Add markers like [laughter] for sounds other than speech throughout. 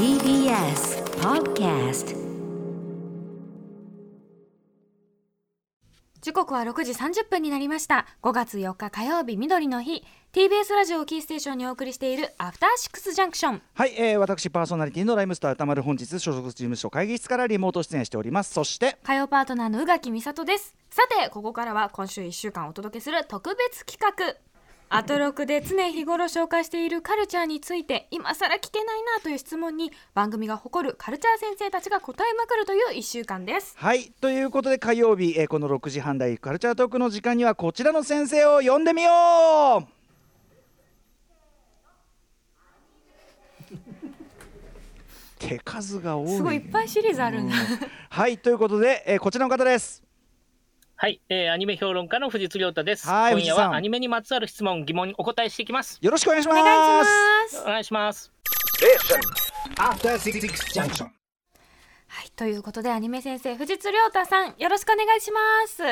TBS Podcast 時刻は6時30分になりました。5月4日火曜日みどりの日 TBS ラジオをキーステーションにお送りしているアフターシックスジャンクション。はい、えー、私パーソナリティのライムスター歌丸本日所属事務所会議室からリモート出演しております。そして。火曜パートナーの宇垣美里です。さてここからは今週1週間お届けする特別企画アトロクで常日頃紹介しているカルチャーについて今更聞けないなという質問に番組が誇るカルチャー先生たちが答えまくるという1週間です。はいということで火曜日、えー、この6時半台カルチャートークの時間にはこちらの先生を呼んでみよう。手数が多い。すごいいっぱいシリーズあるん。だ、はいということで、えー、こちらの方ですはい、えー、アニメ評論家の藤津亮太です。はい今夜藤津さんはアニメにまつわる質問、疑問にお答えしていきます。よろしくお願いしますお願いしますお願いします。After Six Junction. はいということでアニメ先生藤津亮太さんよろしくお願いします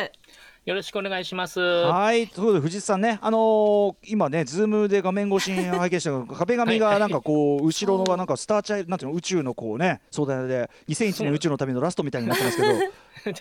よろしくお願いします。はい、ということで藤津さんね、あのー今ね、ズームで画面越しに拝見したが [laughs] 壁紙がなんかこう、[laughs] 後ろのがなんかスターチャイルド、なんていうの、宇宙のこうね、壮大で、2001年宇宙の旅のラストみたいになってますけど、[laughs]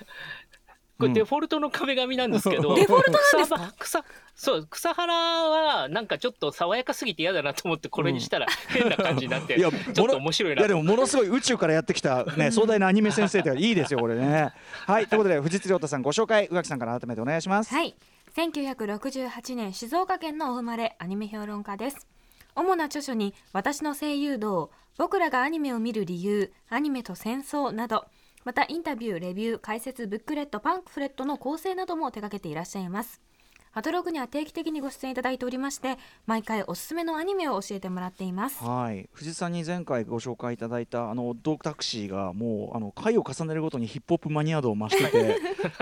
これデフォルトの壁紙なんですけど、[laughs] デフォルトなんですか？草草そう草原はなんかちょっと爽やかすぎて嫌だなと思ってこれにしたら [laughs] 変な感じになって、いやちょっと面白いないやでもものすごい宇宙からやってきたね壮大なアニメ先生っていいですよこれね。[laughs] はいということで藤津亮太さんご紹介宇垣さんから改めてお願いします。はい。1968年静岡県のお生まれアニメ評論家です。主な著書に私の声優道僕らがアニメを見る理由アニメと戦争などまたインタビューレビュー解説ブックレットパンフレットの構成なども手掛けていらっしゃいます。アトログには定期的にご出演いただいておりまして毎回おすすめのアニメを教えてもらっています。はい、藤井さんに前回ご紹介いただいたあのドークタクシーがもうあの回を重ねるごとにヒップホップマニア度を増してて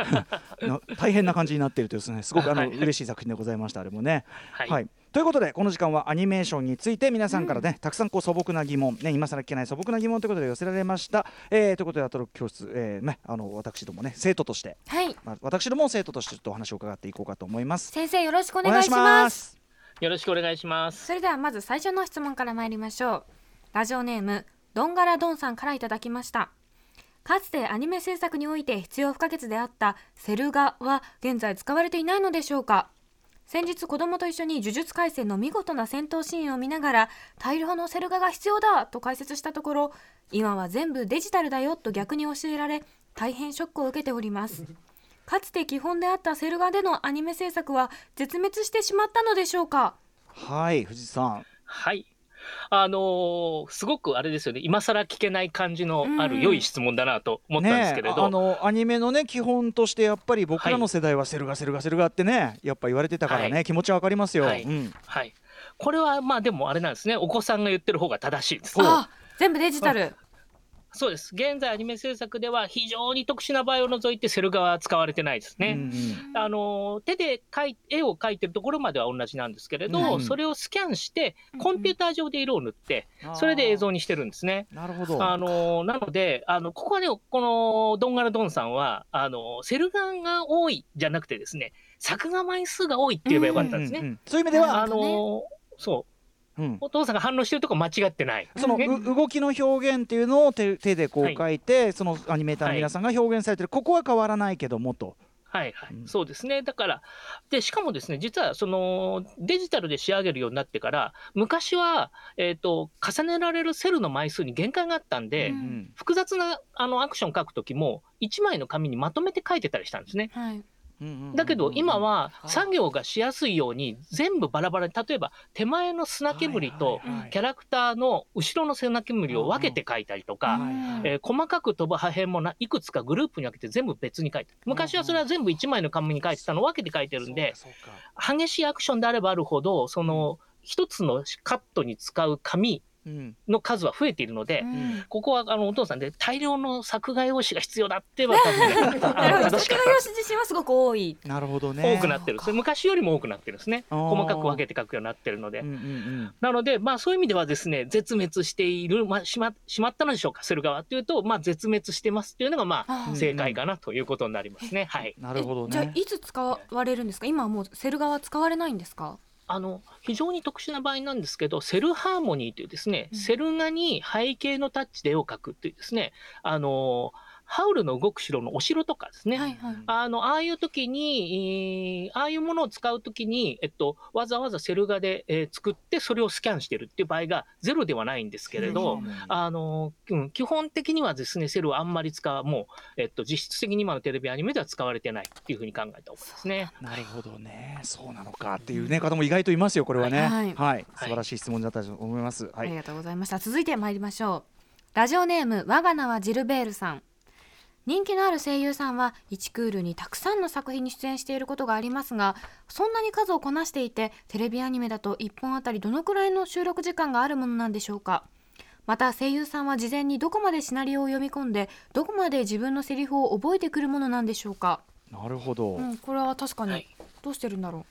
[laughs] な大変な感じになっているというですねすごくあの嬉しい作品でございましたあれもね。はいということでこの時間はアニメーションについて皆さんからね、たくさんこう素朴な疑問、ね、今更聞けない素朴な疑問ということで寄せられました、えーということでアトロック教室、えーね、あの私どもね生徒として、はい。まあ、私ども生徒としてちょっとお話を伺っていこうかと思います。先生よろしくお願いしますす。よろしくお願いします。それではまず最初の質問から参りましょう。ラジオネームドンガラドンさんからいただきました。かつてアニメ制作において必要不可欠であったセル画は現在使われていないのでしょうか？先日子供と一緒に呪術廻戦の見事な戦闘シーンを見ながら大量のセル画が必要だと解説したところ今は全部デジタルだよと逆に教えられ大変ショックを受けておりますかつて基本であったセル画でのアニメ制作は絶滅してしまったのでしょうか？はい藤井さん。はい。あのーすごくあれですよね。今更聞けない感じのある良い質問だなと思ったんですけれど、ねえ。あのアニメのね基本としてやっぱり僕らの世代はセルガセルガセルガってねやっぱ言われてたからね、はい。気持ちはわかりますよ。はい。うん、はい、これはまあでもあれなんですね。お子さんが言ってる方が正しいです。あ全部デジタルそうです現在アニメ制作では非常に特殊な場合を除いてセル画は使われてないですね。うんうんあの手で描い絵を描いてるところまでは同じなんですけれど、うんそれをスキャンしてコンピューター上で色を塗ってそれで映像にしてるんですね。なるほど。あのなのであのここはねこのドンガラドンさんはあのセル画が多いじゃなくてですね作画枚数が多いって言えばよかったんですね。うんうんうんそういう意味では、あのそううん。お父さんが反応してるとこ間違ってない。その動きの表現っていうのを手手でこうはい。書いて、そのアニメーターの皆さんが表現されてる、ここは変わらないけどもと。はいはい、うん。そうですね。だから、で、しかもですね、実はそのデジタルで仕上げるようになってから、昔は、えっ、と、重ねられるセルの枚数に限界があったんで、うん。うん。複雑なあのアクション書くときも、1枚の紙にまとめて書いてたりしたんですね。はいだけど今は作業がしやすいように全部バラバラに例えば手前の砂煙とキャラクターの後ろの砂煙を分けて書いたりとか、えー細かく飛ぶ破片もないくつかグループに分けて全部別に書いて昔はそれは全部1枚の紙に書いてたのを分けて書いてるんで激しいアクションであればあるほどその一つのカットに使う紙うんの数は増えているので、うん。ここはあのお父さんで大量の作画用紙が必要だっては多分作画用紙自身はすごく多い。なるほどね。多くなってる昔よりも多くなってるんですね。細かく分けて書くようになってるので、うんうんうん。なのでまあそういう意味ではですね絶滅している、まあ、しましまったのでしょうかセル側っていうとまあ絶滅してますっていうのがまあ正解かなということになりますね、はい。なるほどえじゃあね。いつ使われるんですか？今はもうセル画は使われないんですか？あの非常に特殊な場合なんですけど、セルハーモニーというですね、うん。セル画に背景のタッチで絵を描くっていうですね、あのハウルの動く城のお城とかですね、はいはい。あの、ああいう時に、えーああいうものを使う時に、えっと、わざわざセル画で、えー作って、それをスキャンしてるっていう場合がゼロではないんですけれど、あの、うん、基本的にはですね、セルはあんまり使う、もう、えっと、実質的に今のテレビアニメでは使われてないっていうふうに考えた方がいいですね。なるほどね。そうなのか。っていうね方も意外といますよこれはね。はい。はい、素晴らしい質問だったと思います。はい、ありがとうございました。続いて参りましょう。ラジオネーム我が名はジルベールさん人気のある声優さんは1クールにたくさんの作品に出演していることがありますがそんなに数をこなしていてテレビアニメだと1本あたりどのくらいの収録時間があるものなんでしょうか。また声優さんは事前にどこまでシナリオを読み込んでどこまで自分のセリフを覚えてくるものなんでしょうか、なるほど、うん、これは確かにはい。どうしてるんだろ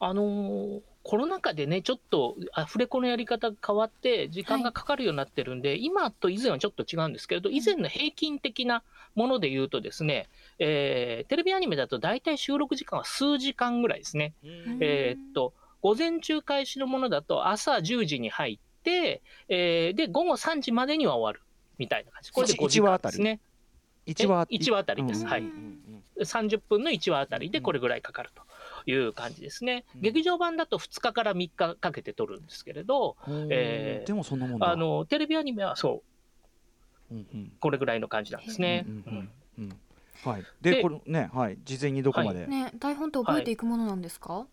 あのーコロナ禍でね、ちょっとアフレコのやり方が変わって、時間がかかるようになってるんで、今と以前はちょっと違うんですけれど、以前の平均的なもので言うとですね、えーテレビアニメだと大体収録時間は数時間ぐらいですね。う、えーっと、午前中開始のものだと朝10時に入って、えーで、午後3時までには終わるみたいな感じ。これで一5時間一話あたりですね。一話え一話あたりです。うん。はい。30分の1話あたりでこれぐらいかかるという感じですね。うん。劇場版だと2日から3日かけて撮るんですけれど、うんえーでもそんなもんだ。あの、テレビアニメはそう、うんうん。これぐらいの感じなんですね。うんうんうんうん。はい。ででこれねはい。事前にどこまで、ね台本って覚えていくものなんですか、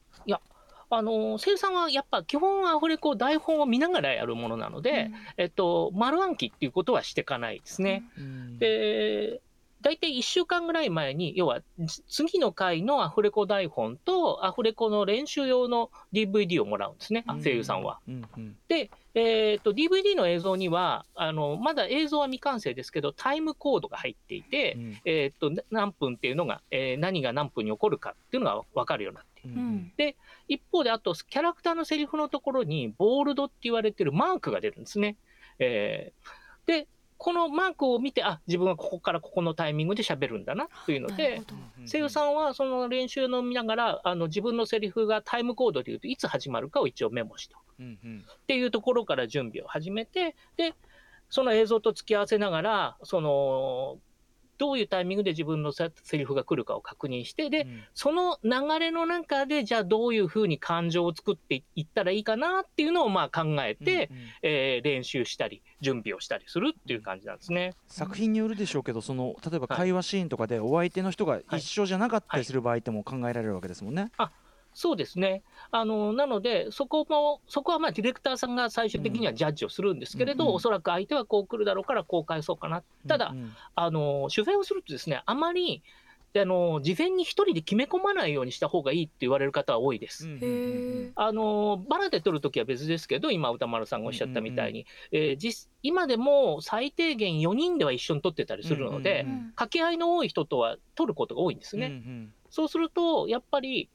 あの、生産はやっぱ基本アフレコ台本を見ながらやるものなので、えっと、丸暗記っていうことはしていかないですね。うん。で、大体1週間ぐらい前に、要はじ次の回のアフレコ台本とアフレコの練習用の DVD をもらうんですね、声優さんは。うんうんで、えー、と DVD の映像にはあの、まだ映像は未完成ですけど、タイムコードが入っていて、うんえー、とな何分っていうのが、えー何が何分に起こるかっていうのが分かるようになっている。うんうん一方で、あと、キャラクターのセリフのところに、ボールドって言われてるマークが出るんですね。えーで、このマークを見て、あ自分はここからここのタイミングで喋るんだなというので声優さんはその練習の見ながら、あの自分のセリフがタイムコードで言うといつ始まるかを一応メモしておく。うんうん。っていうところから準備を始めて、で、その映像と付き合わせながら、その、どういうタイミングで自分のセセリフが来るかを確認して、で、うん。その流れの中で、じゃあどういうふうに感情を作っていったらいいかなっていうのをまあ考えて、うんうん。えー練習したり、準備をしたりするっていう感じなんですね。作品によるでしょうけどその例えば会話シーンとかでお相手の人が一緒じゃなかったりする場合っても考えられるわけですもんね。そうですね。あの、なので、そこも、そこはまあディレクターさんが最終的にはジャッジをするんですけれど、うんうん。おそらく相手はこう来るだろうからこう返そうかな。ただ、うん。うんあの、取材をするとですね、あまり、あの、事前に一人で決め込まないようにした方がいいって言われる方は多いです。あの、バラで撮るときは別ですけど、今、歌丸さんがおっしゃったみたいに、えー実今でも最低限4人では一緒に撮ってたりするので、掛け合いの多い人とは撮ることが多いんですね。うんうん。そうすると、やっぱり、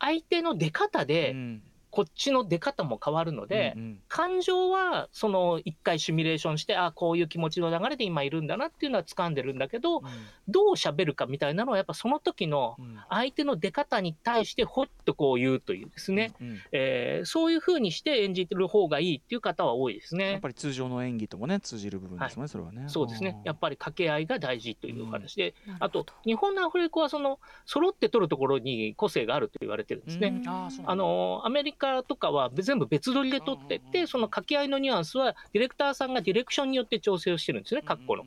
相手の出方で、こっちの出方も変わるので、うんうん。感情は、その、一回シミュレーションして、あこういう気持ちの流れで今いるんだなっていうのは掴んでるんだけど、どう喋るかみたいなのは、やっぱその時のうん。相手の出方に対して、ほっとこう言うというですね、うんえーそういうふうにして演じてる方がいいっていう方は多いですね。やっぱり通常の演技ともね通じる部分ですもんね、それはね。そうですね。やっぱり掛け合いが大事というお話で、なるほど。あと、日本のアフレコはその、揃って撮るところに個性があると言われてるんですね。うん。ああの、アメリカとかは全部別撮りで撮ってって、その掛け合いのニュアンスは、ディレクターさんがディレクションによって調整をしてるんですね、括弧の。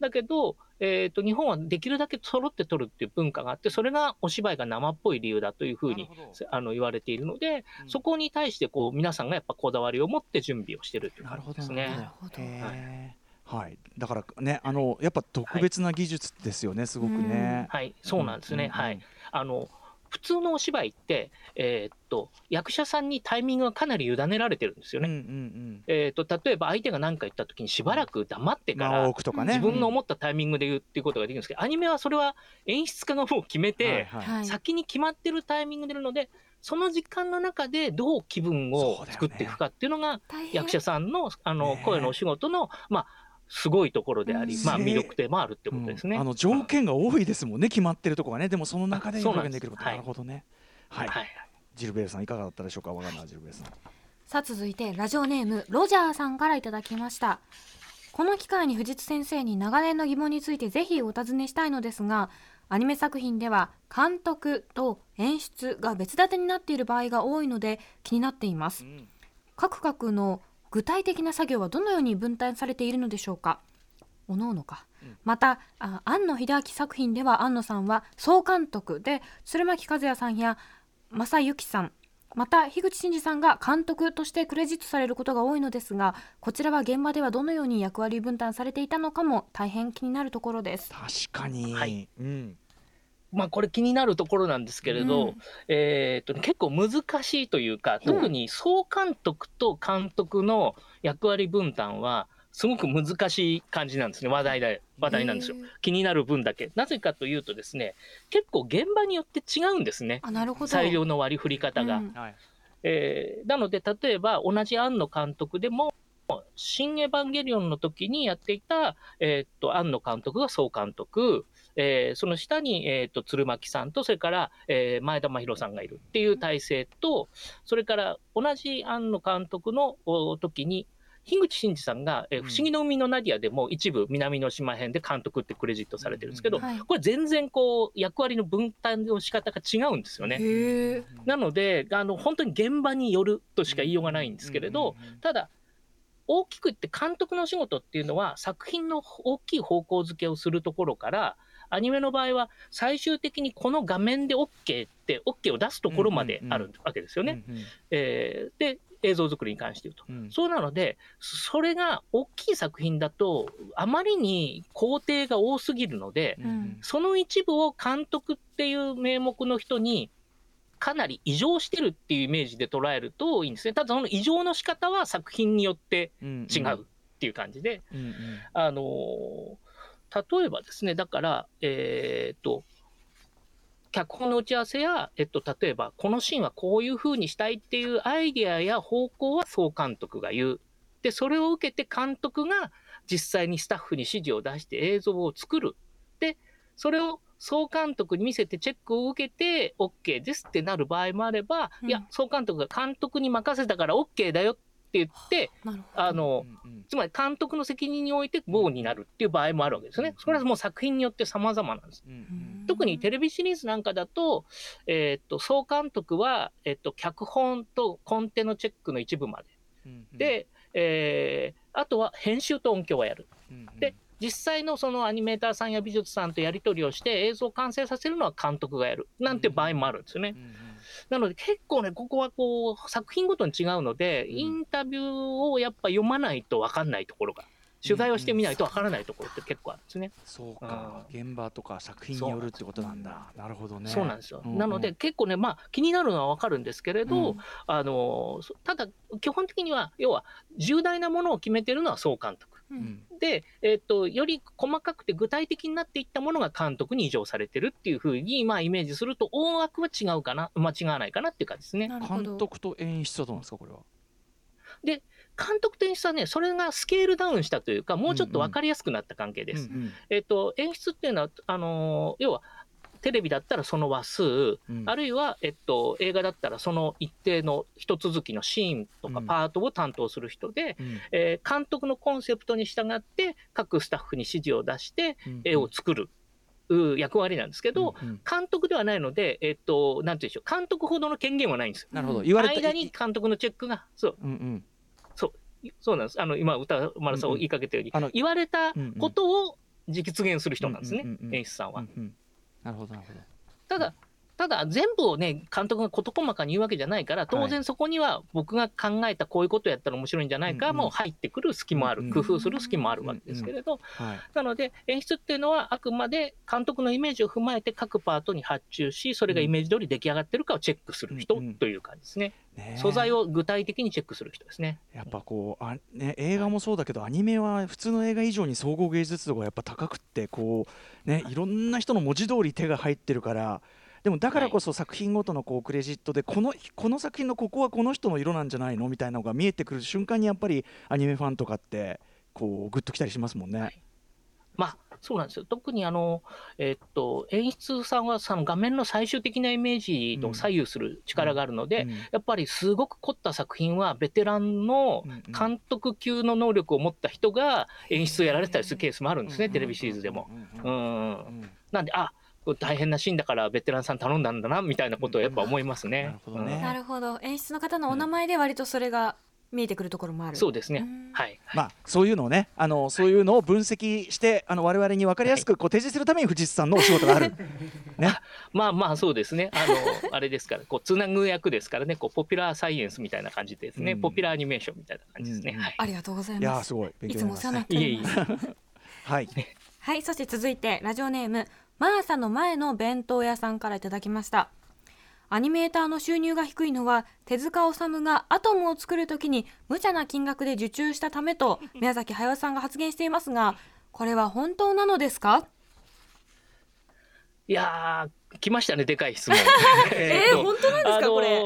だけど、えっ、と、日本はできるだけ揃って撮るっていう文化があって、それがお芝居が生っぽい理由だというふうにあの言われているので、うん。そこに対してこう皆さんがやっぱこだわりを持って準備をしてるというなるほど感じですなるね。ほど。へーはい、だからね、あのやっぱ特別な技術ですよね、すごくね。はい、そうなんですね。うん。はい。あの、普通のお芝居って、えーっと、役者さんにタイミングがかなり委ねられてるんですよね。うんうんうん。えーっと、例えば相手が何か言った時にしばらく黙ってから。自分の思ったタイミングで言うっていうことができるんですけど、アニメはそれは演出家がもう決めて、はいはいはい先に決まってるタイミングでるので、その時間の中でどう気分を作っていくかっていうのが、役者さんのあの声のお仕事の、まあ、すごいところであり、うん。まあ、魅力でもあるってことですね。うん。あの条件が多いですもんね、決まってるとこがね、でもその中であそう表現できること、なるほどね。はい、はい。ジルベールさんいかがだったでしょうか？わかんないジルベールさん。さあ続いてラジオネームロジャーさんからいただきました。この機会に藤津先生に長年の疑問についてぜひお尋ねしたいのですがアニメ作品では監督と演出が別立てになっている場合が多いので気になっています。各々の具体的な作業はどのように分担されているのでしょうか？おのおのか、またあ庵野秀明作品では庵野さんは総監督で鶴巻和也さんや正幸さんまた樋口真嗣さんが監督としてクレジットされることが多いのですがこちらは現場ではどのように役割分担されていたのかも大変気になるところです。確かに、はい。うんまあこれ気になるところなんですけれど、うん。えーっと結構難しいというか、特に総監督と監督の役割分担はすごく難しい感じなんですね話題で話題なんですよ。へー。気になる分だけ。なぜかというとですね結構現場によって違うんですね。あなるほど。裁量の割り振り方が、うん。はい。えーなので例えば同じ庵野監督でも「新エヴァンゲリオン」の時にやっていた、えーっと庵野監督が総監督、えーその下に、えーっと鶴巻さんとそれから、えー前田真宏さんがいるっていう体制とそれから同じ庵野監督のお時に樋口真嗣さんが、えーうん。不思議の海のナディア」でも一部南の島編で監督ってクレジットされてるんですけど、これ全然こう役割の分担の仕方が違うんですよね。なのであの本当に現場によるとしか言いようがないんですけれど、ただ大きく言って監督の仕事っていうのは作品の大きい方向づけをするところからアニメの場合は最終的にこの画面で OK って OK を出すところまであるわけですよね。で映像作りに関して言うと。うんそうなのでそれが大きい作品だとあまりに工程が多すぎるので、うんその一部を監督っていう名目の人にかなり異常してるっていうイメージで捉えるといいんですね。ただその異常の仕方は作品によってうん違うっていう感じで、あのー例えばですね、だから、えーっと、脚本の打ち合わせや、えっと、例えば、このシーンはこういう風にしたいっていうアイディアや方向は総監督が言う。で、それを受けて監督が実際にスタッフに指示を出して映像を作る。で、それを総監督に見せてチェックを受けて OK ですってなる場合もあれば、うんいや、総監督が監督に任せたから OK だよって言って、あの、つまり監督の責任において GO になるっていう場合もあるわけですよね。それはもう作品によって様々なんです。うんうん特にテレビシリーズなんかだと、えーっと、総監督は、えっと、脚本とコンテのチェックの一部まで。うんうんで、えーあとは編集と音響はやる。うんうんで実際のそのアニメーターさんや美術さんとやり取りをして映像を完成させるのは監督がやる。なんて場合もあるんですよねう。んうんなので結構ね、ここはこう、作品ごとに違うので、うん。インタビューをやっぱ読まないと分かんないところが、取材をしてみないと分からないところって結構あるんですね。そうか。現場とか作品によるってことなんだ。なるほどね。そうなんですよ。うんうん。なので結構ね、まあ気になるのは分かるんですけれど、うん。あの、そただ基本的には、要は重大なものを決めてるのは総監督。で、えっと、より細かくて具体的になっていったものが監督に移譲されてるっていうふうに、まあイメージすると大枠は違うかな、間違わないかなっていう感じですね。なるほど監督と演出はどうなんですかこれは？監督と演出はね、それがスケールダウンしたというか、もうちょっと分かりやすくなった関係です。うんうん。えっと、演出っていうのは、あのー要は、テレビだったらその話数、うん。あるいは、えっと、映画だったらその一定の一続きのシーンとかうん。パートを担当する人で、うん。えー監督のコンセプトに従って各スタッフに指示を出してうん。絵を作る、う役割なんですけど、うん。うん。監督ではないので、えっと、なんていうんでしょう、監督ほどの権限はないんですよ。なるほど。言われた間に監督のチェックが、そう、うんうん。そう。なんです。あの、今、歌丸さんを言いかけたように、あの言われたうんうん。ことを実現する人なんですね、うんうんうんうん。演出さんは。うんうんなるほどなるほど。ただ、ただ全部をね、監督が事細かに言うわけじゃないから、当然そこには僕が考えたこういうことやったら面白いんじゃないかもう入ってくる隙もある、うん工夫する隙もあるわけですけれど、はい。なので演出っていうのはあくまで監督のイメージを踏まえて各パートに発注し、それがイメージ通り出来上がってるかをチェックする人という感じですね。ねえ。素材を具体的にチェックする人ですね。やっぱこうあ、ね、映画もそうだけどアニメは普通の映画以上に総合芸術度がやっぱ高くってこう、ね、いろんな人の文字通り手が入ってるからでもだからこそ作品ごとのこうクレジットでこのこの作品のここはこの人の色なんじゃないのみたいなのが見えてくる瞬間にやっぱりアニメファンとかってこうグッときたりしますもんね。まあ、そうなんですよ。特にあの、えっと、演出さんはその画面の最終的なイメージを左右する力があるので、うんやっぱりすごく凝った作品はベテランのうんうん監督級の能力を持った人が演出をやられてたりするケースもあるんですね、テレビシリーズでも。ううんんうんなんで、あ大変なシーンだからベテランさん頼んだんだなみたいなことをやっぱ思いますなねる。ほどねうんなるほど演出の方のお名前で割とそれが見えてくるところもあるそうですねうん。はい。まあそういうのをねあのそういうのを分析してあの我々に分かりやすくこう提示するために藤津さんのお仕事がある。[laughs] ね。まあまあそうですね。あの、[laughs] あれですから、こう、つなぐ役ですからね、こう、ポピュラーサイエンスみたいな感じですね。うんポピュラーアニメーションみたいな感じですね。ありがとうございいやーますすごい勉い強になりますつもお世話になっておりますいえいえ。はい。はいそして続いてラジオネームマーサの前の弁当屋さんからいただきました。アニメーターの収入が低いのは手塚治虫がアトムを作るときに無茶な金額で受注したためと [laughs] 宮崎駿さんが発言していますがこれは本当なのですか？いやー、来ましたね、でかい質問。[laughs] [laughs] えー、えっと本当なんですか、これ？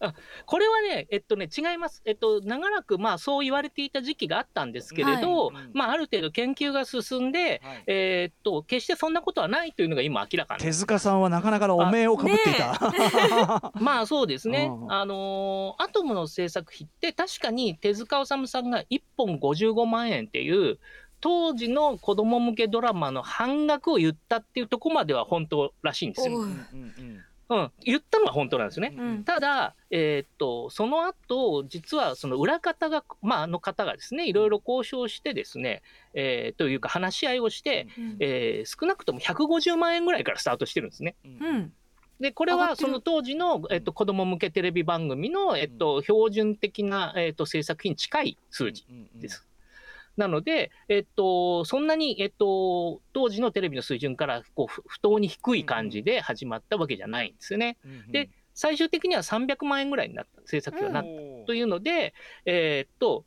あこれはね、えっとね、違います。えっと、長らく、まあ、そう言われていた時期があったんですけれど、はいまあ、ある程度研究が進んで、はいえーっと、決してそんなことはないというのが今明らか手塚さんはなかなかのお名をかぶっていた。[laughs] まあそうですねう。んあのーアトムの制作費って確かに手塚治虫さんが1本55万円っていう当時の子供向けドラマの半額を言ったっていうところまでは本当らしいんですよ。うん、言ったのは本当なんですね。うん。ただ、えーっと、その後、実はその裏方が、まあ、あの方がですね、いろいろ交渉してですね、えーというか話し合いをして、うん。えー少なくとも150万円ぐらいからスタートしてるんですね。うん。で、これはその当時の、えっと、子供向けテレビ番組の、えっと、標準的な、えっと、制作費に近い数字です。なので、えっと、そんなに、えっと、当時のテレビの水準からこうふ不当に低い感じで始まったわけじゃないんですよね。で、最終的には300万円ぐらいになった、制作費はなったというので、えーっと、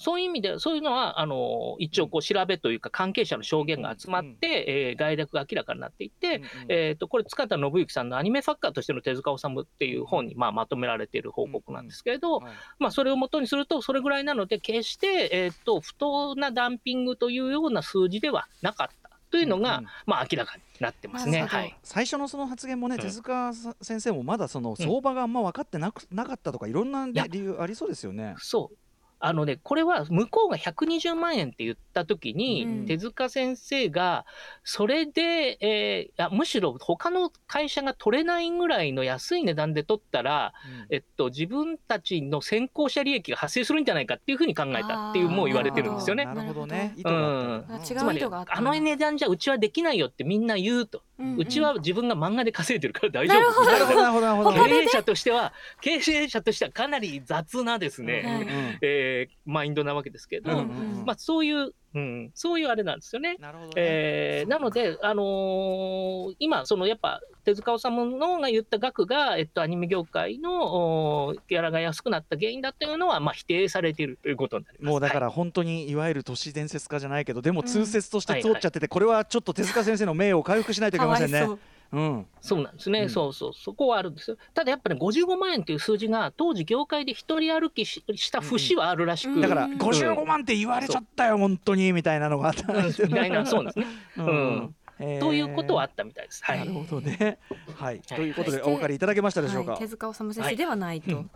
そういう意味で、そういうのは、あの、一応こう調べというか関係者の証言が集まって、えー概略が明らかになっていて、えー、とこれ、塚田信之さんのアニメ作家としての手塚治虫っていう本に、まあ、まとめられている報告なんですけれど、まあ、それをもとにすると、それぐらいなので、決して、えー、と不当なダンピングというような数字ではなかったというのが、うんうんまあ、明らかになってますね。はい、最初のその発言もね、うん。手塚先生もまだその相場があんま分かってなく、なかったとかいろんな、理由ありそうですよね。そうあのね、これは向こうが120万円って言ったときに、うん手塚先生が、それで、えーむしろ他の会社が取れないぐらいの安い値段で取ったら、えっと、自分たちの先行者利益が発生するんじゃないかっていうふうに考えたっていう、もう言われてるんですよねな。るほどね。意図ながあったあ違んだつまり、う意図があったあの値段じゃうちはできないよってみんな言うと。うちは自分が漫画で稼いでるから大丈夫。なるほど。なるほどなるほど。経営者としては、経営者としてはかなり雑なですね、えーマインドなわけですけど、まあ、そういう、うん、そういうあれなんですよね。なるほどね。えーなので、あのー今、そのやっぱ手塚治虫のが言った額が、えっと、アニメ業界のギャラが安くなった原因だというのは、まあ、否定されているということになります。もうだかはいら本当にいわゆる都市伝説化じゃないけどでもうん通説として通っちゃっててこれはちょっと手塚先生の名誉を回復しないといけませんねかわい。そううん。そうなんですね、うん。そうそう、そこはあるんですよ。ただやっぱり、ね、55万円という数字が、当時、業界で一人歩きしした節はあるらしく、うん。だからうん。55万って言われちゃったよ本当にみたいなのがあったんですよみたいな、そうなんですね。うん。へー。ということはあったみたいです。はなるい。ほどね。はい。ということでお分かりいただけましたでしょうか？はい、。手塚治虫先生ではないと、はい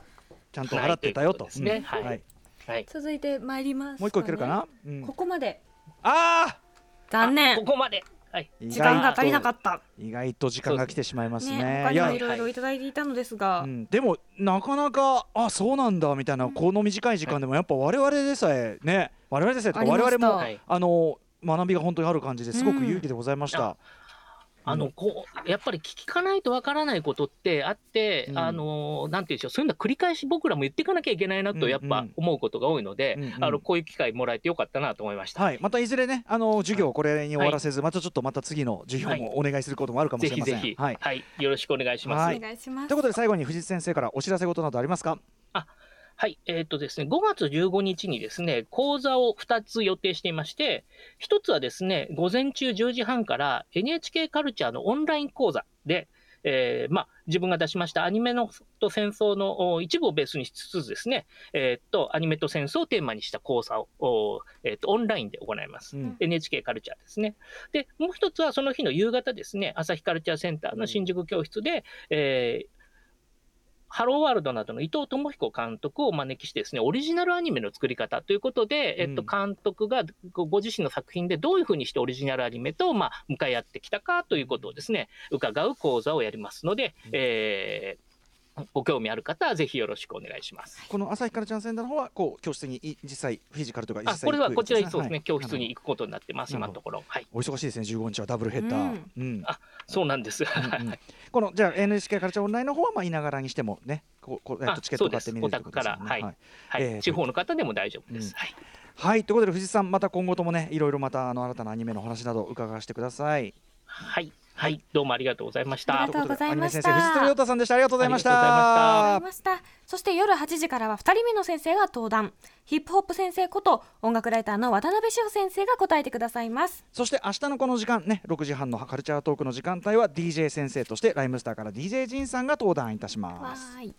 ちゃんと払ってたよと。はい。はい。続いて参ります、もう一個いけるかな？うん。ここまで。あ残念。ここまで。はい。あ。時間が足りなかっったた。意外と時間が来てしまいますねね。いや他にもい。ろいろいただいていたのですが、うん、でもなかなかあそうなんだみたいなこの短い時間でもやっぱ我々でさえね我々でさえ我々もはいあの学びが本当にある感じですごく勇気でございました。あのこうやっぱり聞かないとわからないことってあって、うん。あのなんていうんでしょうそういうのは繰り返し僕らも言っていかなきゃいけないなとやっぱ思うことが多いので、うんうん。あのこういう機会もらえてよかったなと思いました。はい、またいずれねあの授業をこれに終わらせず、またちょっとまた次の授業もお願いすることもあるかもしれません。ぜひぜひ、はい。はい、よろしくお願いします。ははい。い、お願いします。ということで最後に藤津先生からお知らせ事などありますか？えっ、とですね、5月15日にですね、講座を2つ予定していまして、1つはですね、午前中10時半から NHK カルチャーのオンライン講座で、えーまあ、自分が出しましたアニメのと戦争のお一部をベースにしつつですね、えーっと、アニメと戦争をテーマにした講座を、おえーっと、オンラインで行います。うん NHK カルチャーですね。で、もう一つはその日の夕方ですね、朝日カルチャーセンターの新宿教室で、えーハローワールドなどの伊藤智彦監督をお招きしてですね、オリジナルアニメの作り方ということで、えっと、監督がごご自身の作品でどういうふうにしてオリジナルアニメと、まあ、向かい合ってきたかということをですね、伺う講座をやりますので、えーご興味ある方はぜひよろしくお願いします。この朝日カルチャーセンターの方はこう教室にい実際フィジカルとか実あ、際これはこちらにそうですね、教室はい。に行くことになってます、今のところ。はい。お忙しいですね15日はダブルヘッダー、うん。うん。あそうなんです。うんうん。[laughs] このじゃあ NHK カルチャーオンラインの方はまあいながらにしてもねこうこうえっあとチケット買ってみれるそうですってことです。よねお宅からはい。はい、えー地方の方でも大丈夫です。うん。はい。はい。ということで藤井さんまた今後ともねいろいろまたあの新たなアニメの話など伺わせてくださいはい。はい。どうもありがとうございました。ありがとうございました。藤戸亮太さんでした。ありがとうございました。そして夜8時からは2人目の先生が登壇。ヒップホップ先生こと音楽ライターの渡辺志保先生が答えてくださいます。そして明日のこの時間ね6時半のカルチャートークの時間帯は DJ 先生としてライムスターから DJ ジンさんが登壇いたしわます。ーい